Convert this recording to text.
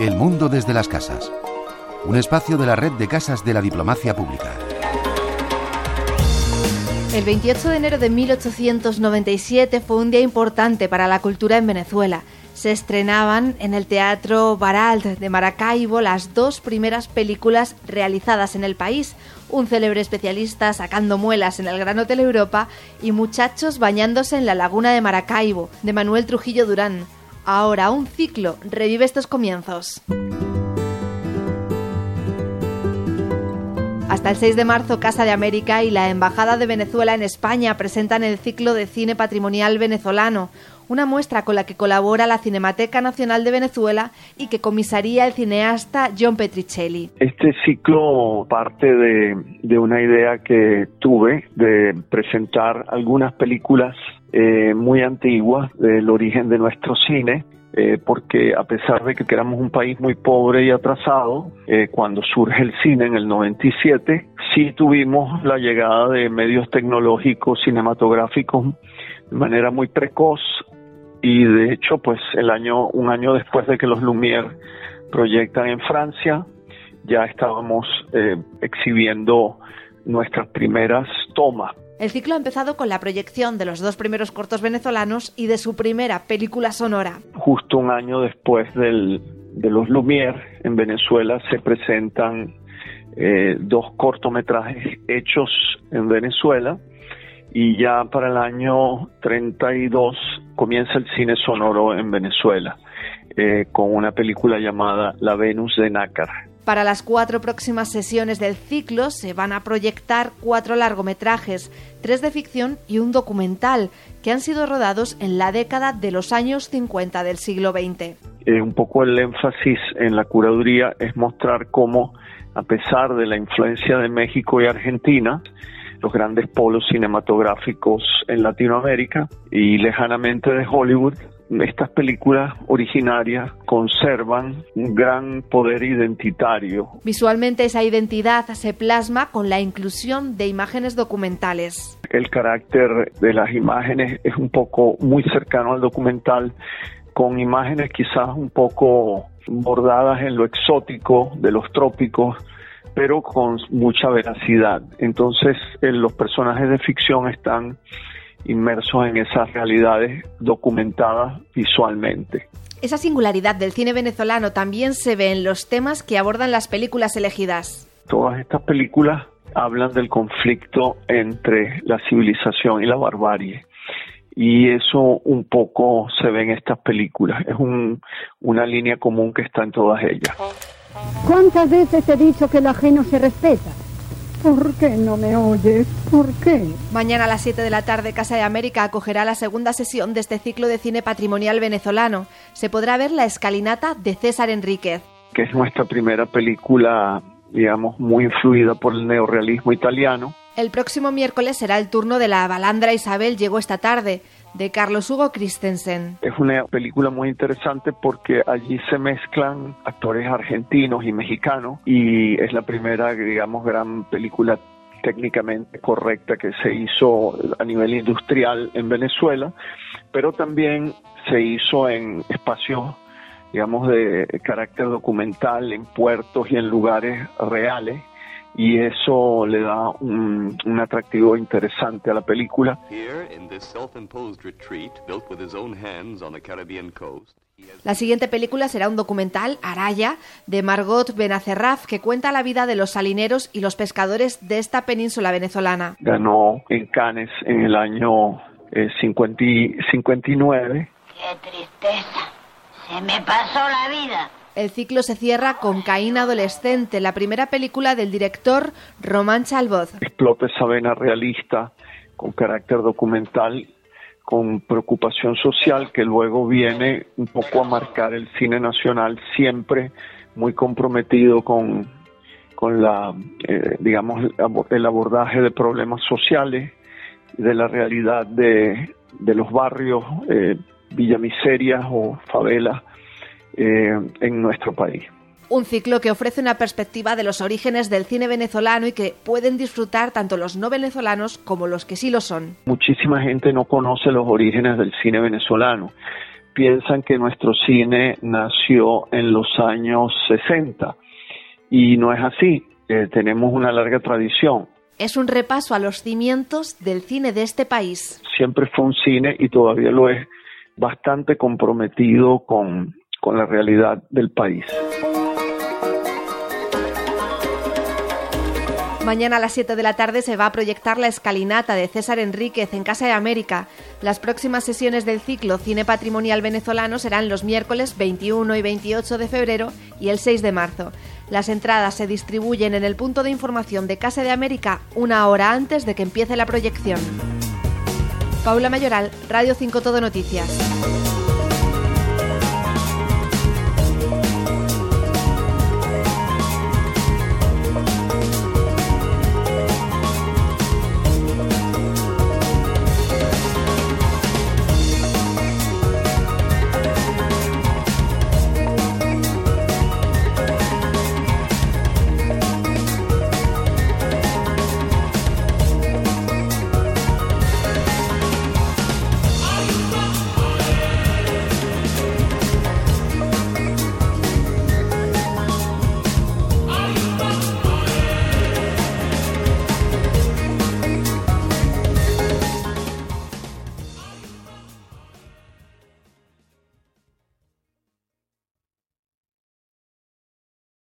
El mundo desde las casas. Un espacio de la red de casas de la diplomacia pública. El 28 de enero de 1897 fue un día importante para la cultura en Venezuela. Se estrenaban en el Teatro Baralt de Maracaibo las dos primeras películas realizadas en el país, un célebre especialista sacando muelas en el Gran Hotel Europa y Muchachos bañándose en la laguna de Maracaibo, de Manuel Trujillo Durán. Ahora un ciclo revive estos comienzos. Hasta el 6 de marzo, Casa de América y la Embajada de Venezuela en España presentan el ciclo de cine patrimonial venezolano, una muestra con la que colabora la Cinemateca Nacional de Venezuela y que comisaría el cineasta John Petricelli. Este ciclo parte de, una idea que tuve de presentar algunas películas eh, muy antiguas del origen de nuestro cine eh, porque a pesar de que éramos un país muy pobre y atrasado, eh, cuando surge el cine en el 97, sí tuvimos la llegada de medios tecnológicos cinematográficos de manera muy precoz y de hecho, pues el año, un año después de que los Lumière proyectan en Francia, ya estábamos eh, exhibiendo nuestras primeras tomas el ciclo ha empezado con la proyección de los dos primeros cortos venezolanos y de su primera película sonora. Justo un año después del, de los Lumière, en Venezuela se presentan eh, dos cortometrajes hechos en Venezuela y ya para el año 32 comienza el cine sonoro en Venezuela eh, con una película llamada La Venus de Nácar. Para las cuatro próximas sesiones del ciclo se van a proyectar cuatro largometrajes, tres de ficción y un documental, que han sido rodados en la década de los años 50 del siglo XX. Eh, un poco el énfasis en la curaduría es mostrar cómo, a pesar de la influencia de México y Argentina, los grandes polos cinematográficos en Latinoamérica y lejanamente de Hollywood, estas películas originarias conservan un gran poder identitario. Visualmente esa identidad se plasma con la inclusión de imágenes documentales. El carácter de las imágenes es un poco muy cercano al documental, con imágenes quizás un poco bordadas en lo exótico de los trópicos, pero con mucha veracidad. Entonces los personajes de ficción están inmersos en esas realidades documentadas visualmente. Esa singularidad del cine venezolano también se ve en los temas que abordan las películas elegidas. Todas estas películas hablan del conflicto entre la civilización y la barbarie. Y eso un poco se ve en estas películas. Es una línea común que está en todas ellas. ¿Cuántas veces he dicho que el ajeno se respeta? ¿Por qué no me oyes? ¿Por qué? Mañana a las 7 de la tarde Casa de América acogerá la segunda sesión de este ciclo de cine patrimonial venezolano. Se podrá ver la escalinata de César Enríquez. Que es nuestra primera película, digamos, muy influida por el neorrealismo italiano. El próximo miércoles será el turno de la balandra Isabel llegó esta tarde de Carlos Hugo Christensen. Es una película muy interesante porque allí se mezclan actores argentinos y mexicanos y es la primera, digamos, gran película técnicamente correcta que se hizo a nivel industrial en Venezuela, pero también se hizo en espacios, digamos, de carácter documental, en puertos y en lugares reales y eso le da un, atractivo interesante a la película. La siguiente película será un documental, Araya, de Margot Benacerraf, que cuenta la vida de los salineros y los pescadores de esta península venezolana. Ganó en Cannes en el año 59. Eh, ¡Qué tristeza! Se me pasó la vida. El ciclo se cierra con Caín Adolescente, la primera película del director Román Chalvoz. Explota esa vena realista con carácter documental, con preocupación social que luego viene un poco a marcar el cine nacional, siempre muy comprometido con, con la, eh, digamos, el abordaje de problemas sociales, de la realidad de, de los barrios, eh, villamiserias o favelas eh, en nuestro país. Un ciclo que ofrece una perspectiva de los orígenes del cine venezolano y que pueden disfrutar tanto los no venezolanos como los que sí lo son. Muchísima gente no conoce los orígenes del cine venezolano. piensan que nuestro cine nació en los años 60 y no es así. Eh, tenemos una larga tradición. Es un repaso a los cimientos del cine de este país. Siempre fue un cine y todavía lo es bastante comprometido con, con la realidad del país. Mañana a las 7 de la tarde se va a proyectar la escalinata de César Enríquez en Casa de América. Las próximas sesiones del ciclo Cine Patrimonial Venezolano serán los miércoles 21 y 28 de febrero y el 6 de marzo. Las entradas se distribuyen en el punto de información de Casa de América una hora antes de que empiece la proyección. Paula Mayoral, Radio 5 Todo Noticias.